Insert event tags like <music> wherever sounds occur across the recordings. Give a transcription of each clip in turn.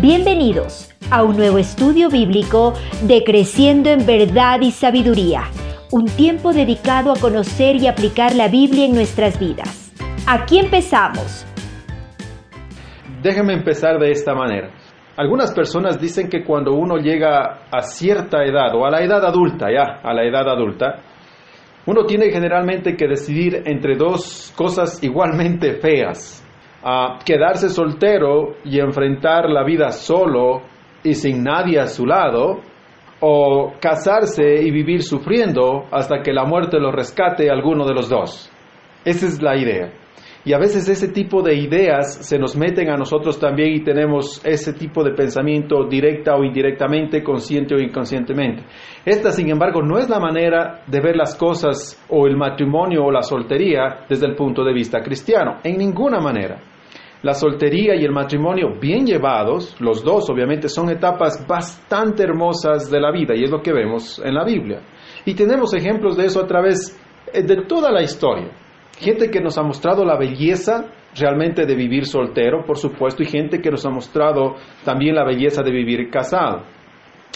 Bienvenidos a un nuevo estudio bíblico de Creciendo en Verdad y Sabiduría, un tiempo dedicado a conocer y aplicar la Biblia en nuestras vidas. Aquí empezamos. Déjenme empezar de esta manera. Algunas personas dicen que cuando uno llega a cierta edad o a la edad adulta, ya, a la edad adulta, uno tiene generalmente que decidir entre dos cosas igualmente feas a quedarse soltero y enfrentar la vida solo y sin nadie a su lado, o casarse y vivir sufriendo hasta que la muerte lo rescate a alguno de los dos. Esa es la idea. Y a veces ese tipo de ideas se nos meten a nosotros también y tenemos ese tipo de pensamiento directa o indirectamente, consciente o inconscientemente. Esta, sin embargo, no es la manera de ver las cosas o el matrimonio o la soltería desde el punto de vista cristiano, en ninguna manera. La soltería y el matrimonio bien llevados, los dos obviamente son etapas bastante hermosas de la vida y es lo que vemos en la Biblia. Y tenemos ejemplos de eso a través eh, de toda la historia. Gente que nos ha mostrado la belleza realmente de vivir soltero, por supuesto, y gente que nos ha mostrado también la belleza de vivir casado.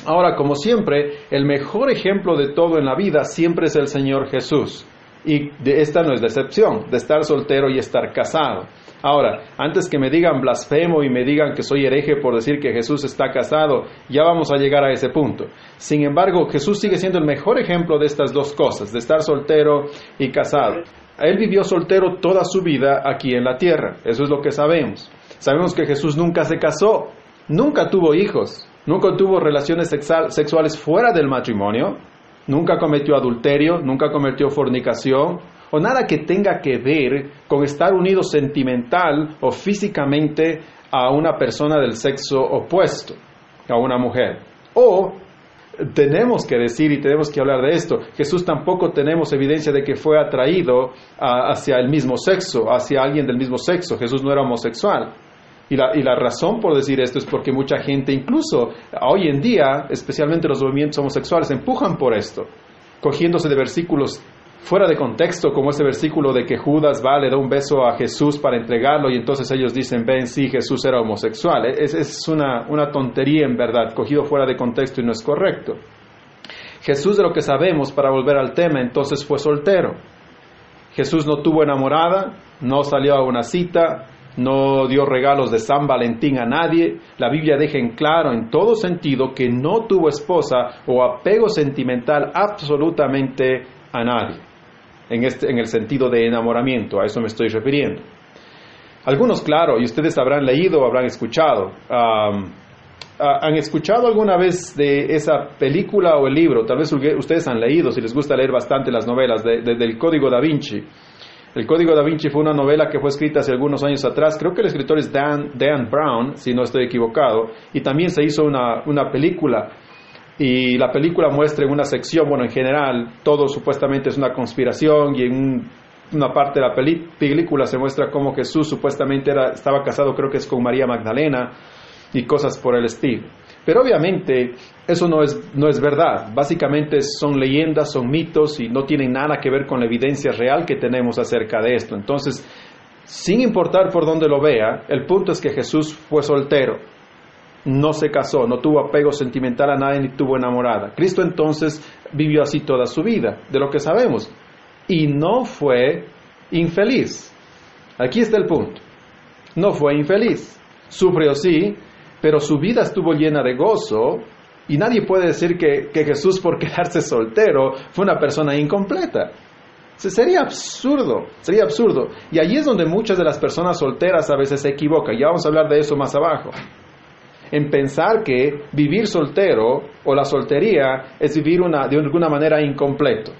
Ahora, como siempre, el mejor ejemplo de todo en la vida siempre es el Señor Jesús. Y de esta no es decepción, de estar soltero y estar casado. Ahora, antes que me digan blasfemo y me digan que soy hereje por decir que Jesús está casado, ya vamos a llegar a ese punto. Sin embargo, Jesús sigue siendo el mejor ejemplo de estas dos cosas, de estar soltero y casado. Él vivió soltero toda su vida aquí en la tierra, eso es lo que sabemos. Sabemos que Jesús nunca se casó, nunca tuvo hijos, nunca tuvo relaciones sexuales fuera del matrimonio, nunca cometió adulterio, nunca cometió fornicación, o nada que tenga que ver con estar unido sentimental o físicamente a una persona del sexo opuesto, a una mujer. O tenemos que decir y tenemos que hablar de esto, Jesús tampoco tenemos evidencia de que fue atraído hacia el mismo sexo, hacia alguien del mismo sexo. Jesús no era homosexual. Y la, y la, razón por decir esto es porque mucha gente, incluso hoy en día, especialmente los movimientos homosexuales, empujan por esto, cogiéndose de versículos fuera de contexto, como ese versículo de que Judas va, le da un beso a Jesús para entregarlo y entonces ellos dicen, ven, sí, Jesús era homosexual. Es, es una, una tontería en verdad, cogido fuera de contexto y no es correcto. Jesús, de lo que sabemos, para volver al tema, entonces fue soltero. Jesús no tuvo enamorada, no salió a una cita, no dio regalos de San Valentín a nadie. La Biblia deja en claro en todo sentido que no tuvo esposa o apego sentimental absolutamente a nadie en, este, en el sentido de enamoramiento, a eso me estoy refiriendo. Algunos, claro, y ustedes habrán leído habrán escuchado, ¿han escuchado alguna vez de esa película o el libro? Tal vez ustedes han leído, si les gusta leer bastante las novelas, de, del Código da Vinci. El Código da Vinci fue una novela que fue escrita hace algunos años atrás. Creo que el escritor es Dan, Dan Brown, si no estoy equivocado. Y también se hizo una, una película y la película muestra en una sección, bueno, en general, todo supuestamente es una conspiración y en una parte de la película se muestra cómo Jesús supuestamente era, estaba casado, creo que es con María Magdalena y cosas por el estilo. Pero obviamente eso no es, no es verdad. Básicamente son leyendas, son mitos y no tienen nada que ver con la evidencia real que tenemos acerca de esto. Entonces, sin importar por dónde lo vea, el punto es que Jesús fue soltero no se casó, no tuvo apego sentimental a nadie ni tuvo enamorada. Cristo entonces vivió así toda su vida, de lo que sabemos, y no fue infeliz. Aquí está el punto. No fue infeliz. Sufrió sí, pero su vida estuvo llena de gozo y nadie puede decir que, que Jesús por <laughs> quedarse soltero fue una persona incompleta. Sería absurdo, sería absurdo. Y allí es donde muchas de las personas solteras a veces se equivocan. Ya vamos a hablar de eso más abajo en pensar que vivir soltero o la soltería es vivir una, de alguna manera incompleto.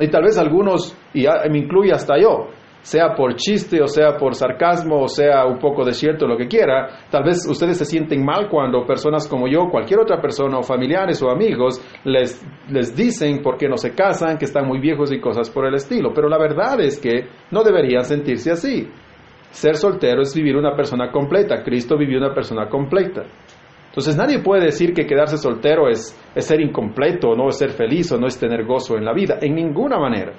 Y tal vez algunos, y me incluye hasta yo, sea por chiste o sea por sarcasmo o sea un poco de cierto, lo que quiera, tal vez ustedes se sienten mal cuando personas como yo, cualquier otra persona o familiares o amigos les, les dicen por qué no se casan, que están muy viejos y cosas por el estilo. Pero la verdad es que no deberían sentirse así. Ser soltero es vivir una persona completa. Cristo vivió una persona completa. Entonces nadie puede decir que quedarse soltero es, ser incompleto, no es ser feliz o no es tener gozo en la vida, en ninguna manera.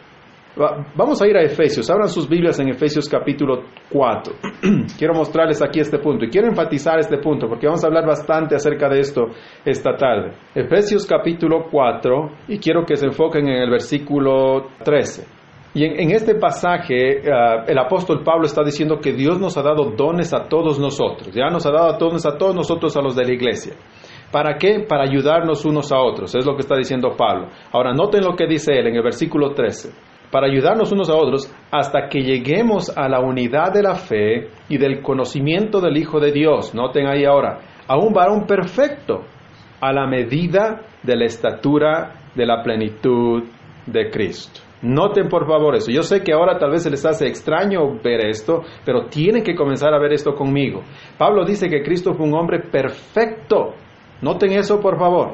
Vamos a ir a Efesios, abran sus Biblias en Efesios capítulo 4. <clears throat> quiero mostrarles aquí este punto y quiero enfatizar este punto porque vamos a hablar bastante acerca de esto esta tarde. Efesios capítulo 4 y quiero que se enfoquen en el versículo 13. Y en, este pasaje uh, el apóstol Pablo está diciendo que Dios nos ha dado dones a todos nosotros, ya nos ha dado dones a todos nosotros, a los de la iglesia. ¿Para qué? Para ayudarnos unos a otros, es lo que está diciendo Pablo. Ahora, noten lo que dice él en el versículo 13 para ayudarnos unos a otros hasta que lleguemos a la unidad de la fe y del conocimiento del Hijo de Dios. Noten ahí ahora, a un varón perfecto, a la medida de la estatura de la plenitud de Cristo. Noten por favor eso. Yo sé que ahora tal vez se les hace extraño ver esto, pero tienen que comenzar a ver esto conmigo. Pablo dice que Cristo fue un hombre perfecto. Noten eso por favor.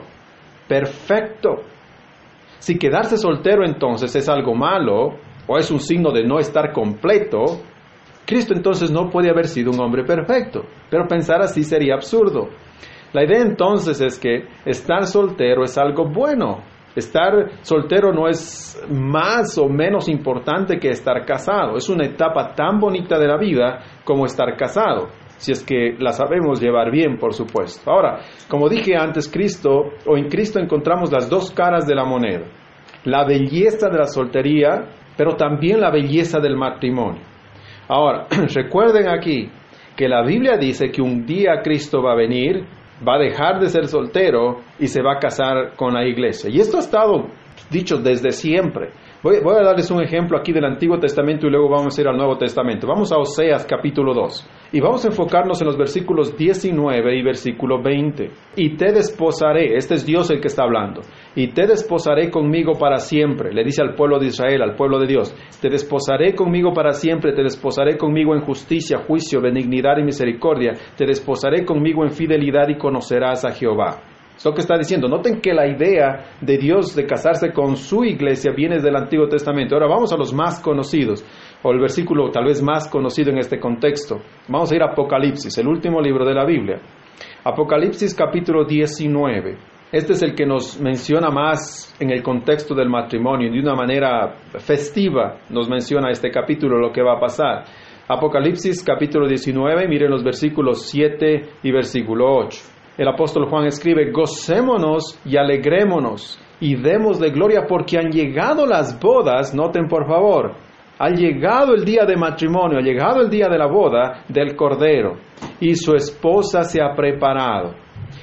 Perfecto. Si quedarse soltero entonces es algo malo o es un signo de no estar completo, Cristo entonces no puede haber sido un hombre perfecto, pero pensar así sería absurdo. La idea entonces es que estar soltero es algo bueno. Estar soltero no es más o menos importante que estar casado. Es una etapa tan bonita de la vida como estar casado si es que la sabemos llevar bien, por supuesto. Ahora, como dije antes, Cristo, o en Cristo encontramos las dos caras de la moneda. La belleza de la soltería, pero también la belleza del matrimonio. Ahora, <clears throat> recuerden aquí que la Biblia dice que un día Cristo va a venir, va a dejar de ser soltero y se va a casar con la iglesia. Y esto ha estado dicho desde siempre. Voy, a darles un ejemplo aquí del Antiguo Testamento y luego vamos a ir al Nuevo Testamento. Vamos a Oseas capítulo 2 y vamos a enfocarnos en los versículos 19 y versículo 20. Y te desposaré, este es Dios el que está hablando, y te desposaré conmigo para siempre, le dice al pueblo de Israel, al pueblo de Dios, te desposaré conmigo para siempre, te desposaré conmigo en justicia, juicio, benignidad y misericordia, te desposaré conmigo en fidelidad y conocerás a Jehová. Es lo que está diciendo. Noten que la idea de Dios de casarse con su iglesia viene del Antiguo Testamento. Ahora vamos a los más conocidos, o el versículo tal vez más conocido en este contexto. Vamos a ir a Apocalipsis, el último libro de la Biblia. Apocalipsis capítulo 19. Este es el que nos menciona más en el contexto del matrimonio, de una manera festiva nos menciona este capítulo lo que va a pasar. Apocalipsis capítulo 19, miren los versículos 7 y versículo 8 el apóstol Juan escribe, gocémonos y alegrémonos y demos de gloria porque han llegado las bodas, noten por favor, ha llegado el día de matrimonio, ha llegado el día de la boda del Cordero y su esposa se ha preparado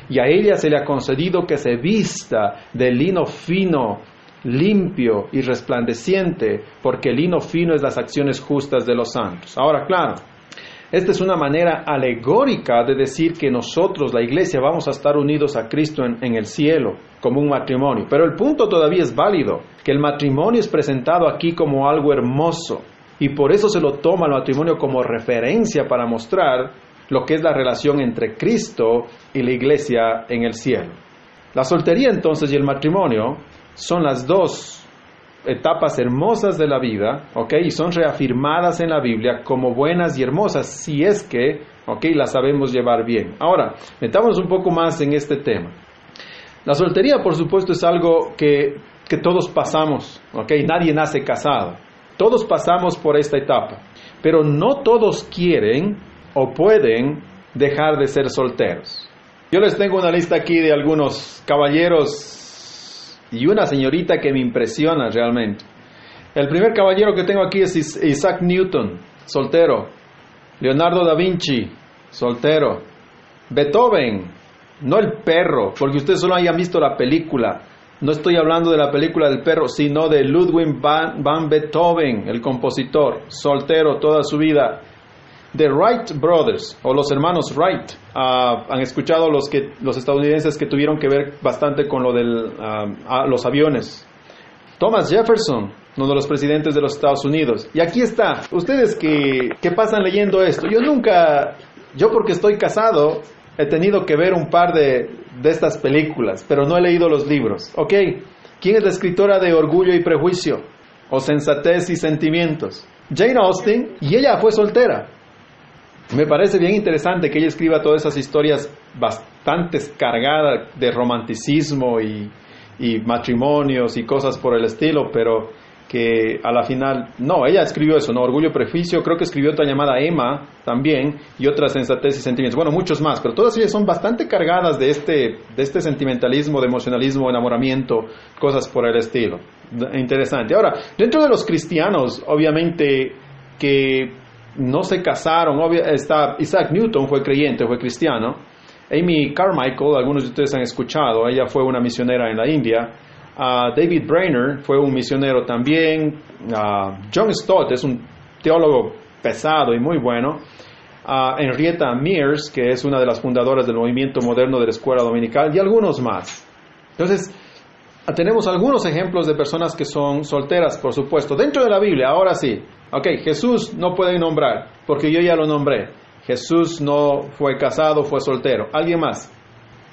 y a ella se le ha concedido que se vista de lino fino, limpio y resplandeciente, porque el lino fino es las acciones justas de los santos. Ahora, claro, esta es una manera alegórica de decir que nosotros, la iglesia, vamos a estar unidos a Cristo en, el cielo como un matrimonio. Pero el punto todavía es válido, que el matrimonio es presentado aquí como algo hermoso y por eso se lo toma el matrimonio como referencia para mostrar lo que es la relación entre Cristo y la iglesia en el cielo. La soltería entonces y el matrimonio son las dos etapas hermosas de la vida, ¿ok? Y son reafirmadas en la Biblia como buenas y hermosas, si es que, ¿ok? Las sabemos llevar bien. Ahora, metámonos un poco más en este tema. La soltería, por supuesto, es algo que, que todos pasamos, ¿ok? Nadie nace casado. Todos pasamos por esta etapa, pero no todos quieren o pueden dejar de ser solteros. Yo les tengo una lista aquí de algunos caballeros y una señorita que me impresiona realmente. El primer caballero que tengo aquí es Isaac Newton, soltero. Leonardo da Vinci, soltero. Beethoven, no el perro, porque ustedes solo hayan visto la película. No estoy hablando de la película del perro, sino de Ludwig van, van Beethoven, el compositor, soltero toda su vida. The Wright Brothers o los hermanos Wright ah, han escuchado los que los estadounidenses que tuvieron que ver bastante con lo de ah, los aviones. Thomas Jefferson, uno de los presidentes de los Estados Unidos. Y aquí está. Ustedes que, que pasan leyendo esto, yo nunca, yo porque estoy casado, he tenido que ver un par de, de estas películas, pero no he leído los libros. ¿Ok? ¿Quién es la escritora de Orgullo y Prejuicio? O Sensatez y Sentimientos. Jane Austen, y ella fue soltera. Me parece bien interesante que ella escriba todas esas historias bastante cargadas de romanticismo y, matrimonios y cosas por el estilo, pero que a la final, no, ella escribió eso, ¿no? Orgullo, prejuicio, creo que escribió otra llamada Emma también, y otras sensatez y sentimientos, bueno, muchos más, pero todas ellas son bastante cargadas de este, de este sentimentalismo, de emocionalismo, enamoramiento, cosas por el estilo. Interesante. Ahora, dentro de los cristianos, obviamente que no se casaron, está, Isaac Newton fue creyente, fue cristiano, Amy Carmichael, algunos de ustedes han escuchado, ella fue una misionera en la India, David Brainerd fue un misionero también. John Stott es un teólogo pesado y muy bueno. Henrietta Mears, que es una de las fundadoras del movimiento moderno de la escuela dominical, y algunos más. Entonces, tenemos algunos ejemplos de personas que son solteras, por supuesto. Dentro de la Biblia, ahora sí. Ok, Jesús no puede nombrar, porque yo ya lo nombré. Jesús no fue casado, fue soltero. ¿Alguien más?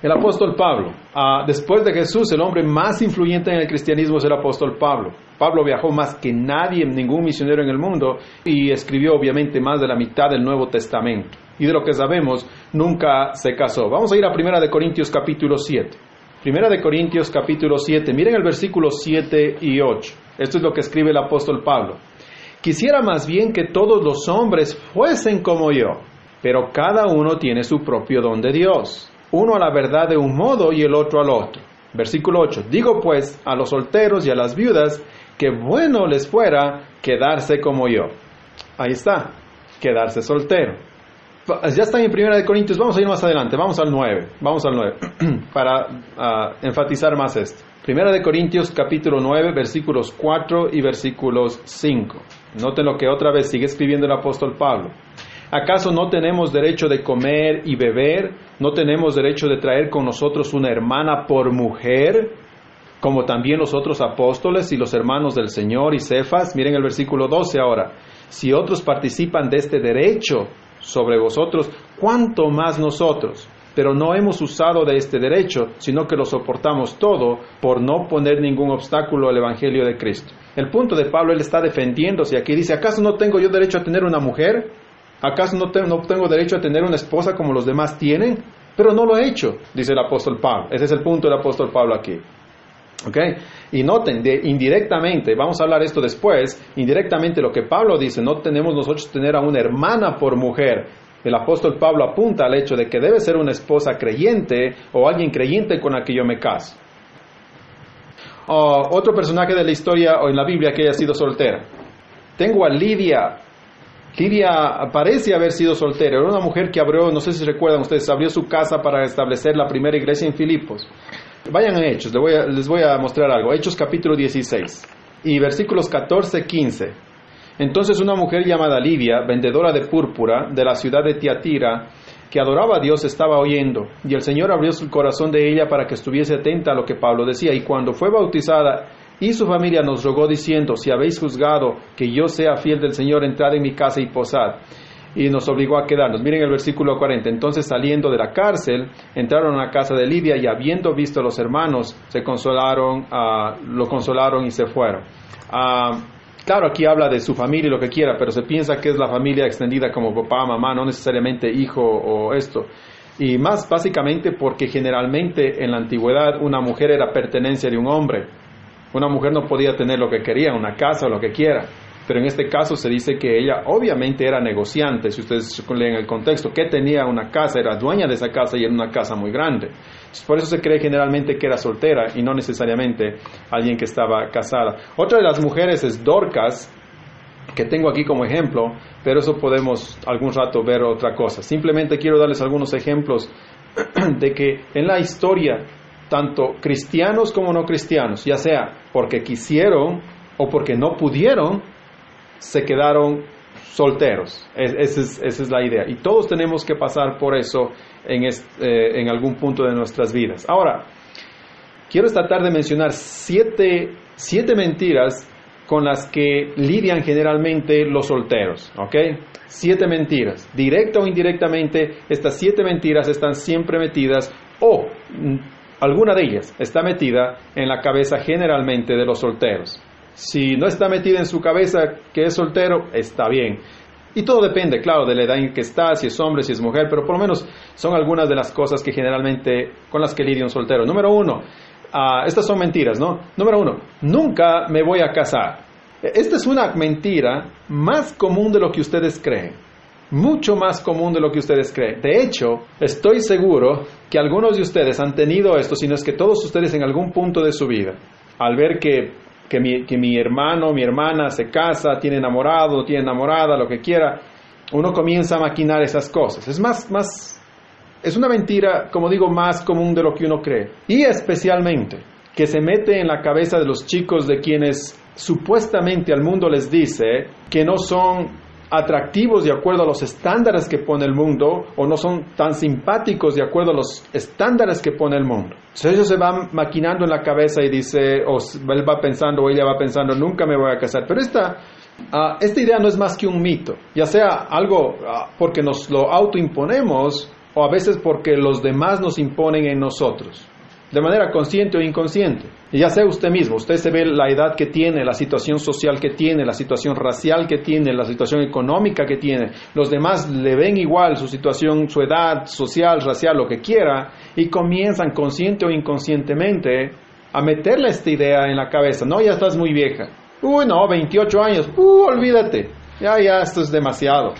El apóstol Pablo. Ah, después de Jesús, el hombre más influyente en el cristianismo es el apóstol Pablo. Pablo viajó más que nadie, ningún misionero en el mundo, y escribió obviamente más de la mitad del Nuevo Testamento. Y de lo que sabemos, nunca se casó. Vamos a ir a Primera de Corintios capítulo 7. Primera de Corintios capítulo 7. Miren el versículo 7 y 8. Esto es lo que escribe el apóstol Pablo. Quisiera más bien que todos los hombres fuesen como yo, pero cada uno tiene su propio don de Dios uno a la verdad de un modo y el otro al otro. Versículo 8. Digo pues a los solteros y a las viudas que bueno les fuera quedarse como yo. Ahí está, quedarse soltero. Ya están en Primera de Corintios, vamos a ir más adelante, vamos al 9, vamos al 9, <clears throat> para ah, enfatizar más esto. Primera de Corintios capítulo 9, versículos 4 y versículos 5. Noten lo que otra vez sigue escribiendo el apóstol Pablo. ¿Acaso no tenemos derecho de comer y beber? ¿No tenemos derecho de traer con nosotros una hermana por mujer? Como también los otros apóstoles y los hermanos del Señor y Cefas. Miren el versículo 12 ahora. Si otros participan de este derecho sobre vosotros, ¿cuánto más nosotros? Pero no hemos usado de este derecho, sino que lo soportamos todo por no poner ningún obstáculo al Evangelio de Cristo. El punto de Pablo, él está defendiéndose aquí. Dice, ¿acaso no tengo yo derecho a tener una mujer? ¿Acaso no, tengo derecho a tener una esposa como los demás tienen? Pero no lo he hecho, dice el apóstol Pablo. Ese es el punto del apóstol Pablo aquí. ¿Ok? Y noten, de, indirectamente, vamos a hablar esto después, indirectamente lo que Pablo dice, no tenemos nosotros tener a una hermana por mujer. El apóstol Pablo apunta al hecho de que debe ser una esposa creyente o alguien creyente con la que yo me caso. Otro personaje de la historia o en la Biblia que haya sido soltera. Tengo a Lidia Lidia parece haber sido soltera, era una mujer que abrió, no sé si recuerdan ustedes, abrió su casa para establecer la primera iglesia en Filipos. Vayan a Hechos, les voy a, les voy a mostrar algo. Hechos capítulo 16 y versículos 14, 15. Entonces una mujer llamada Lidia, vendedora de púrpura de la ciudad de Tiatira, que adoraba a Dios, estaba oyendo, y el Señor abrió su corazón de ella para que estuviese atenta a lo que Pablo decía, y cuando fue bautizada, y su familia nos rogó diciendo, si habéis juzgado que yo sea fiel del Señor, entrad en mi casa y posad. Y nos obligó a quedarnos. Miren el versículo 40. Entonces saliendo de la cárcel, entraron a la casa de Lidia y habiendo visto a los hermanos, se consolaron, uh, lo consolaron y se fueron. Uh, claro, aquí habla de su familia y lo que quiera, pero se piensa que es la familia extendida como papá, mamá, no necesariamente hijo o esto. Y más básicamente porque generalmente en la antigüedad una mujer era pertenencia de un hombre una mujer no podía tener lo que quería, una casa o lo que quiera. Pero en este caso se dice que ella obviamente era negociante, si ustedes leen el contexto, que tenía una casa, era dueña de esa casa y era una casa muy grande. Por eso se cree generalmente que era soltera y no necesariamente alguien que estaba casada. Otra de las mujeres es Dorcas, que tengo aquí como ejemplo, pero eso podemos algún rato ver otra cosa. Simplemente quiero darles algunos ejemplos <clears throat> de que en la historia tanto cristianos como no cristianos, ya sea porque quisieron o porque no pudieron, se quedaron solteros. esa, es, la idea. Y todos tenemos que pasar por eso en, eh, en algún punto de nuestras vidas. Ahora, quiero tratar de mencionar siete, siete mentiras con las que lidian generalmente los solteros, ¿ok? Siete mentiras. Directa o indirectamente, estas siete mentiras están siempre metidas o alguna de ellas está metida en la cabeza generalmente de los solteros. Si no está metida en su cabeza que es soltero, está bien. Y todo depende, claro, de la edad en que está, si es hombre, si es mujer, pero por lo menos son algunas de las cosas que generalmente con las que lidia un soltero. Número uno, ah, estas son mentiras, ¿no? Número uno, nunca me voy a casar. Esta es una mentira más común de lo que ustedes creen. Mucho más común de lo que ustedes creen. De hecho, estoy seguro que algunos de ustedes han tenido esto, si no es que todos ustedes en algún punto de su vida, al ver que, que, mi, que mi hermano, mi hermana se casa, tiene enamorado, tiene enamorada, lo que quiera, uno comienza a maquinar esas cosas. Es más, más, es una mentira, como digo, más común de lo que uno cree. Y especialmente que se mete en la cabeza de los chicos de quienes supuestamente al mundo les dice que no son atractivos de acuerdo a los estándares que pone el mundo o no son tan simpáticos de acuerdo a los estándares que pone el mundo. Entonces ellos se van maquinando en la cabeza y dice, o él va pensando o ella va pensando, nunca me voy a casar. Pero esta, uh, esta idea no es más que un mito, ya sea algo uh, porque nos lo autoimponemos o a veces porque los demás nos imponen en nosotros de manera consciente o inconsciente. Y ya sea usted mismo, usted se ve la edad que tiene, la situación social que tiene, la situación racial que tiene, la situación económica que tiene. Los demás le ven igual su situación, su edad social, racial, lo que quiera, y comienzan consciente o inconscientemente a meterle esta idea en la cabeza. No, ya estás muy vieja. Uy, no, 28 años. Uh, olvídate. Ya, ya, esto es demasiado.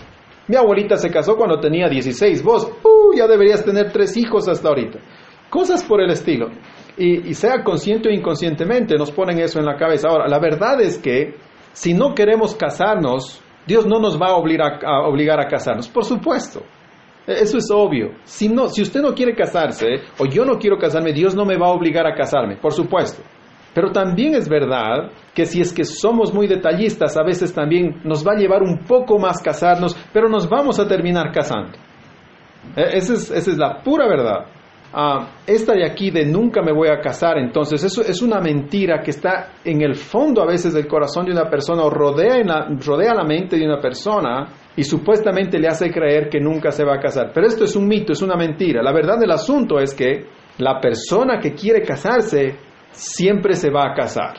Mi abuelita se casó cuando tenía 16. Vos, uh, ya deberías tener tres hijos hasta ahorita. Cosas por el estilo. Y, sea consciente o inconscientemente nos ponen eso en la cabeza. Ahora, la verdad es que si no queremos casarnos, Dios no nos va a obligar a, casarnos. Por supuesto. E, eso es obvio. Si, no, si usted no quiere casarse o yo no quiero casarme, Dios no me va a obligar a casarme. Por supuesto. Pero también es verdad que si es que somos muy detallistas, a veces también nos va a llevar un poco más casarnos, pero nos vamos a terminar casando. E, esa es, esa es la pura verdad. Ah, esta de aquí de nunca me voy a casar, entonces eso es una mentira que está en el fondo a veces del corazón de una persona o rodea, la, rodea la mente de una persona y supuestamente le hace creer que nunca se va a casar. Pero esto es un mito, es una mentira. La verdad del asunto es que la persona que quiere casarse siempre se va a casar.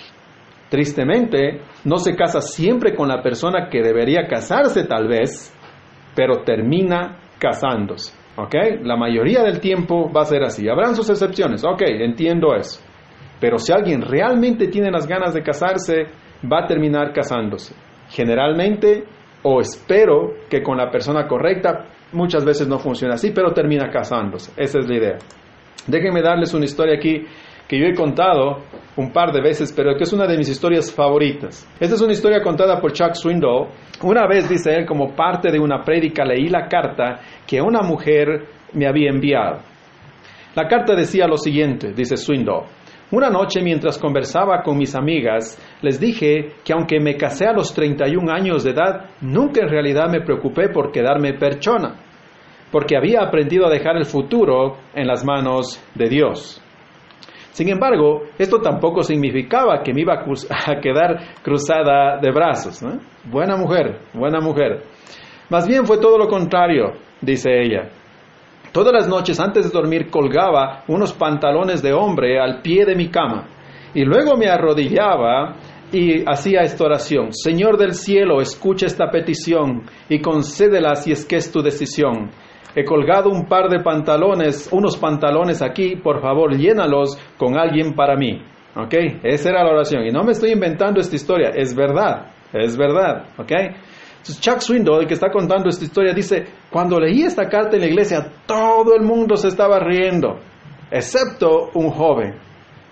Tristemente, no se casa siempre con la persona que debería casarse tal vez, pero termina casándose. ¿Ok? La mayoría del tiempo va a ser así. Habrán sus excepciones. Ok, entiendo eso. Pero si alguien realmente tiene las ganas de casarse, va a terminar casándose. Generalmente, o espero que con la persona correcta, muchas veces no funciona así, pero termina casándose. Esa es la idea. Déjenme darles una historia aquí que yo he contado un par de veces, pero que es una de mis historias favoritas. Esta es una historia contada por Chuck Swindoll. Una vez, dice él, como parte de una prédica, leí la carta que una mujer me había enviado. La carta decía lo siguiente, dice Swindoll. Una noche mientras conversaba con mis amigas, les dije que aunque me casé a los 31 años de edad, nunca en realidad me preocupé por quedarme perchona, porque había aprendido a dejar el futuro en las manos de Dios. Sin embargo, esto tampoco significaba que me iba a, <laughs> quedar cruzada de brazos. Buena mujer, buena mujer. Más bien fue todo lo contrario, dice ella. Todas las noches antes de dormir colgaba unos pantalones de hombre al pie de mi cama y luego me arrodillaba y hacía esta oración. Señor del cielo, escucha esta petición y concédela si es que es tu decisión. He colgado un par de pantalones, unos pantalones aquí, por favor, llénalos con alguien para mí. ¿Ok? Esa era la oración. Y no me estoy inventando esta historia, es verdad, es verdad. ¿Ok? Entonces Chuck Swindoll, el que está contando esta historia, dice, cuando leí esta carta en la iglesia, todo el mundo se estaba riendo, excepto un joven.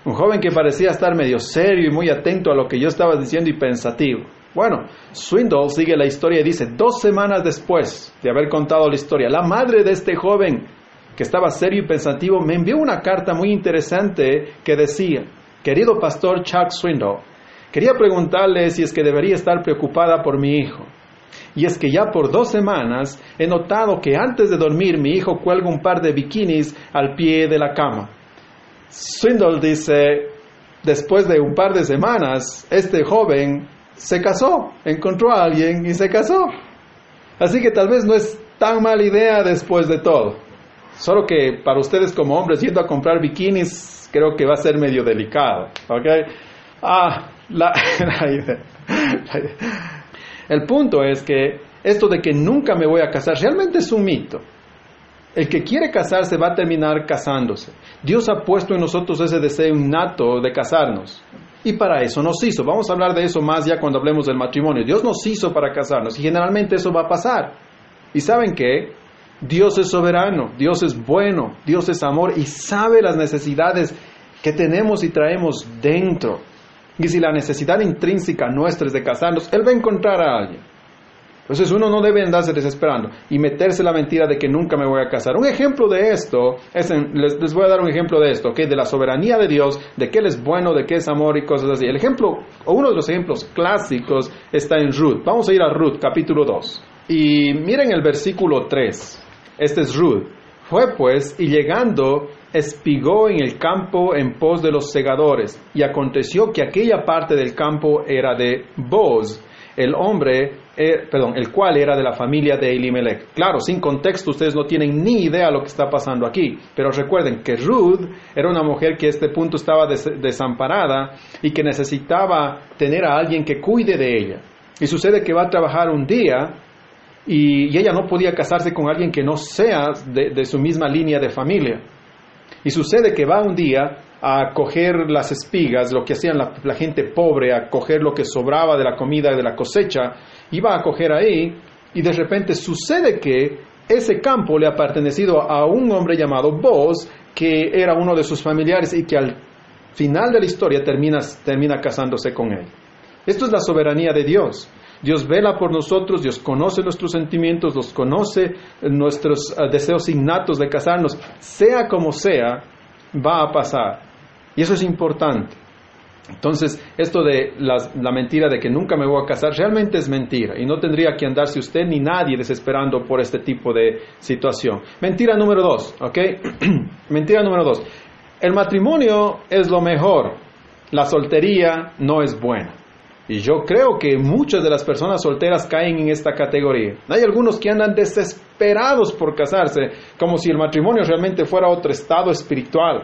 Un joven que parecía estar medio serio y muy atento a lo que yo estaba diciendo y pensativo. Bueno, Swindoll sigue la historia y dice, dos semanas después de haber contado la historia, la madre de este joven que estaba serio y pensativo me envió una carta muy interesante que decía, querido pastor Chuck Swindoll, quería preguntarle si es que debería estar preocupada por mi hijo. Y es que ya por dos semanas he notado que antes de dormir mi hijo cuelga un par de bikinis al pie de la cama. Swindoll dice, después de un par de semanas, este joven se casó, encontró a alguien y se casó. Así que tal vez no es tan mala idea después de todo. Solo que para ustedes como hombres yendo a comprar bikinis creo que va a ser medio delicado. ¿Ok? Ah, la, <laughs> idea. El punto es que esto de que nunca me voy a casar realmente es un mito. El que quiere casarse va a terminar casándose. Dios ha puesto en nosotros ese deseo innato de casarnos. Y para eso nos hizo. Vamos a hablar de eso más ya cuando hablemos del matrimonio. Dios nos hizo para casarnos y generalmente eso va a pasar. ¿Y saben qué? Dios es soberano, Dios es bueno, Dios es amor y sabe las necesidades que tenemos y traemos dentro. Y si la necesidad intrínseca nuestra es de casarnos, Él va a encontrar a alguien. Entonces uno no debe andarse desesperando y meterse la mentira de que nunca me voy a casar. Un ejemplo de esto, es les, voy a dar un ejemplo de esto, de la soberanía de Dios, de que Él es bueno, de que es amor y cosas así. El ejemplo, o uno de los ejemplos clásicos está en Ruth. Vamos a ir a Ruth, capítulo 2. Y miren el versículo 3. Este es Ruth. Fue pues, y llegando, espigó en el campo en pos de los segadores, y aconteció que aquella parte del campo era de Boz, el hombre, eh, perdón, el cual era de la familia de Elimelech. Claro, sin contexto ustedes no tienen ni idea lo que está pasando aquí, pero recuerden que Ruth era una mujer que a este punto estaba desamparada y que necesitaba tener a alguien que cuide de ella. Y sucede que va a trabajar un día y, ella no podía casarse con alguien que no sea de, su misma línea de familia. Y sucede que va un día a coger las espigas, lo que hacían la, gente pobre, a coger lo que sobraba de la comida de la cosecha, iba a coger ahí y de repente sucede que ese campo le ha pertenecido a un hombre llamado Boz, que era uno de sus familiares y que al final de la historia termina, termina casándose con él. Esto es la soberanía de Dios. Dios vela por nosotros, Dios conoce nuestros sentimientos, los conoce nuestros eh, deseos innatos de casarnos, sea como sea, va a pasar. Y eso es importante. Entonces, esto de la, mentira de que nunca me voy a casar realmente es mentira y no tendría que andarse usted ni nadie desesperando por este tipo de situación. Mentira número dos, ¿ok? <clears throat> mentira número dos. El matrimonio es lo mejor, la soltería no es buena. Y yo creo que muchas de las personas solteras caen en esta categoría. Hay algunos que andan desesperados por casarse, como si el matrimonio realmente fuera otro estado espiritual.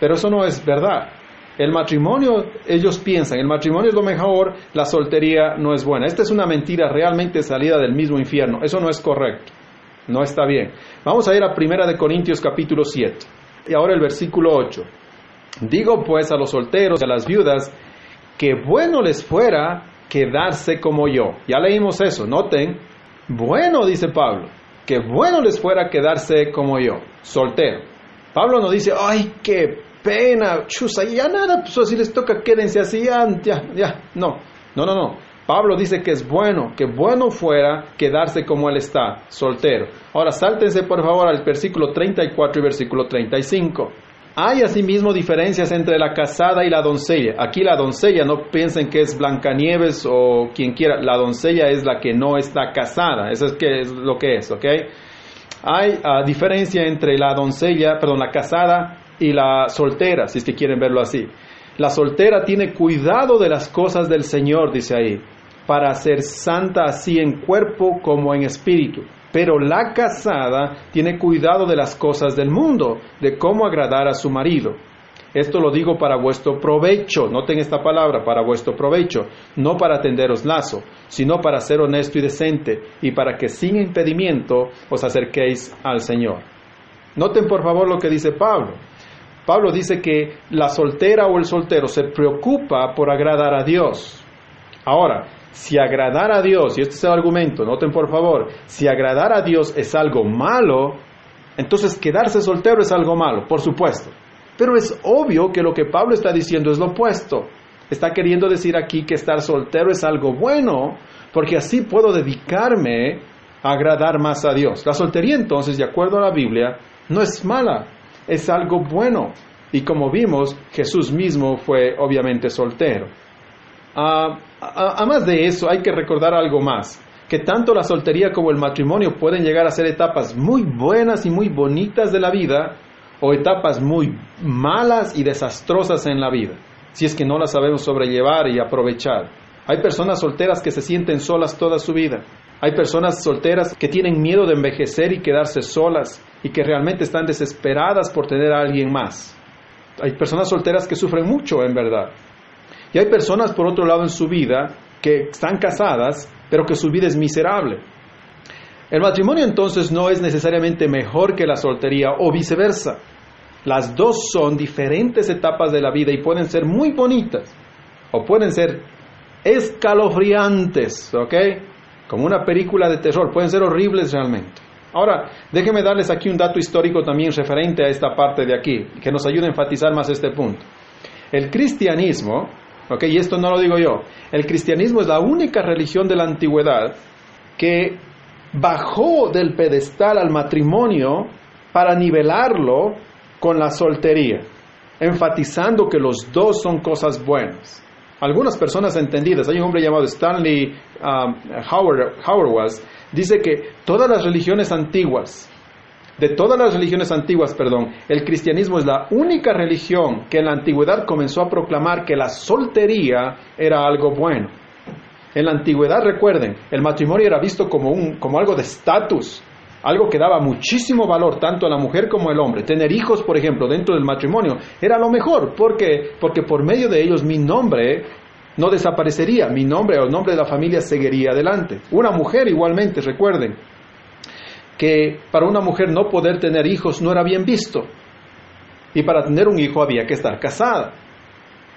Pero eso no es verdad. El matrimonio, ellos piensan, el matrimonio es lo mejor, la soltería no es buena. Esta es una mentira realmente salida del mismo infierno. Eso no es correcto. No está bien. Vamos a ir a Primera de Corintios capítulo 7. Y ahora el versículo 8. Digo pues a los solteros y a las viudas que bueno les fuera quedarse como yo. Ya leímos eso, noten. Bueno, dice Pablo, que bueno les fuera quedarse como yo, soltero. Pablo no dice, ay, qué pena, chusa, ya nada, pues si les toca, quédense así, ya, ya, ya. No, no, no, no. Pablo dice que es bueno, que bueno fuera quedarse como él está, soltero. Ahora, sáltense por favor al versículo 34 y versículo 35. Hay asimismo diferencias entre la casada y la doncella. Aquí la doncella, no piensen que es Blancanieves o quien quiera, la doncella es la que no está casada, eso es, es lo que es, ¿ok? Hay uh, diferencia entre la doncella, perdón, la casada y la soltera, si es que quieren verlo así. La soltera tiene cuidado de las cosas del Señor, dice ahí, para ser santa así en cuerpo como en espíritu. Pero la casada tiene cuidado de las cosas del mundo, de cómo agradar a su marido. Esto lo digo para vuestro provecho, noten esta palabra, para vuestro provecho, no para tenderos lazo, sino para ser honesto y decente, y para que sin impedimento os acerquéis al Señor. Noten por favor lo que dice Pablo. Pablo dice que la soltera o el soltero se preocupa por agradar a Dios. Ahora, si agradar a Dios, y este es el argumento, noten por favor, si agradar a Dios es algo malo, entonces quedarse soltero es algo malo, por supuesto. Pero es obvio que lo que Pablo está diciendo es lo opuesto. Está queriendo decir aquí que estar soltero es algo bueno, porque así puedo dedicarme a agradar más a Dios. La soltería entonces, de acuerdo a la Biblia, no es mala, es algo bueno. Y como vimos, Jesús mismo fue obviamente soltero. Ah, Además de eso, hay que recordar algo más, que tanto la soltería como el matrimonio pueden llegar a ser etapas muy buenas y muy bonitas de la vida o etapas muy malas y desastrosas en la vida, si es que no las sabemos sobrellevar y aprovechar. Hay personas solteras que se sienten solas toda su vida. Hay personas solteras que tienen miedo de envejecer y quedarse solas y que realmente están desesperadas por tener a alguien más. Hay personas solteras que sufren mucho, en verdad. Y hay personas, por otro lado, en su vida que están casadas, pero que su vida es miserable. El matrimonio entonces no es necesariamente mejor que la soltería o viceversa. Las dos son diferentes etapas de la vida y pueden ser muy bonitas. o pueden ser escalofriantes, ¿ok? Como una película de terror, pueden ser horribles realmente. Ahora, déjenme darles aquí un dato histórico también referente a esta parte de aquí, que nos ayude a enfatizar más este punto. El cristianismo, ok, y esto no lo digo yo, el cristianismo es la única religión de la antigüedad que bajó del pedestal al matrimonio para nivelarlo con la soltería, enfatizando que los dos son cosas buenas. Algunas personas entendidas, hay un hombre llamado Stanley um, Howard, Howard was, dice que todas las religiones antiguas, de todas las religiones antiguas, perdón, el cristianismo es la única religión que en la antigüedad comenzó a proclamar que la soltería era algo bueno. En la antigüedad, recuerden, el matrimonio era visto como, un, como algo de estatus, algo que daba muchísimo valor tanto a la mujer como al hombre. Tener hijos, por ejemplo, dentro del matrimonio era lo mejor. ¿Por qué? Porque por medio de ellos mi nombre no desaparecería, mi nombre o el nombre de la familia seguiría adelante. Una mujer igualmente, recuerden, que para una mujer no poder tener hijos no era bien visto. Y para tener un hijo había que estar casada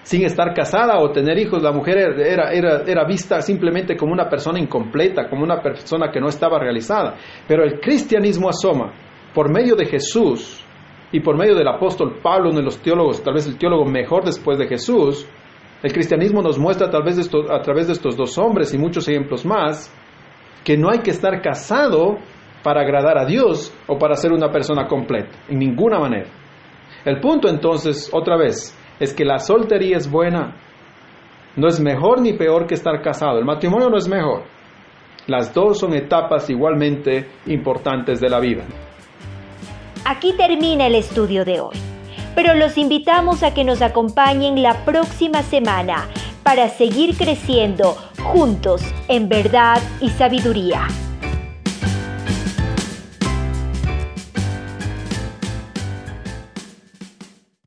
sin estar casada o tener hijos, la mujer era, era, era, vista simplemente como una persona incompleta, como una persona que no estaba realizada. Pero el cristianismo asoma, por medio de Jesús y por medio del apóstol Pablo, uno de los teólogos, tal vez el teólogo mejor después de Jesús, el cristianismo nos muestra tal vez a través de estos dos hombres y muchos ejemplos más, que no hay que estar casado para agradar a Dios o para ser una persona completa, en ninguna manera. El punto entonces, otra vez, es que la soltería es buena. No es mejor ni peor que estar casado. El matrimonio no es mejor. Las dos son etapas igualmente importantes de la vida. Aquí termina el estudio de hoy, pero los invitamos a que nos acompañen la próxima semana para seguir creciendo juntos en verdad y sabiduría.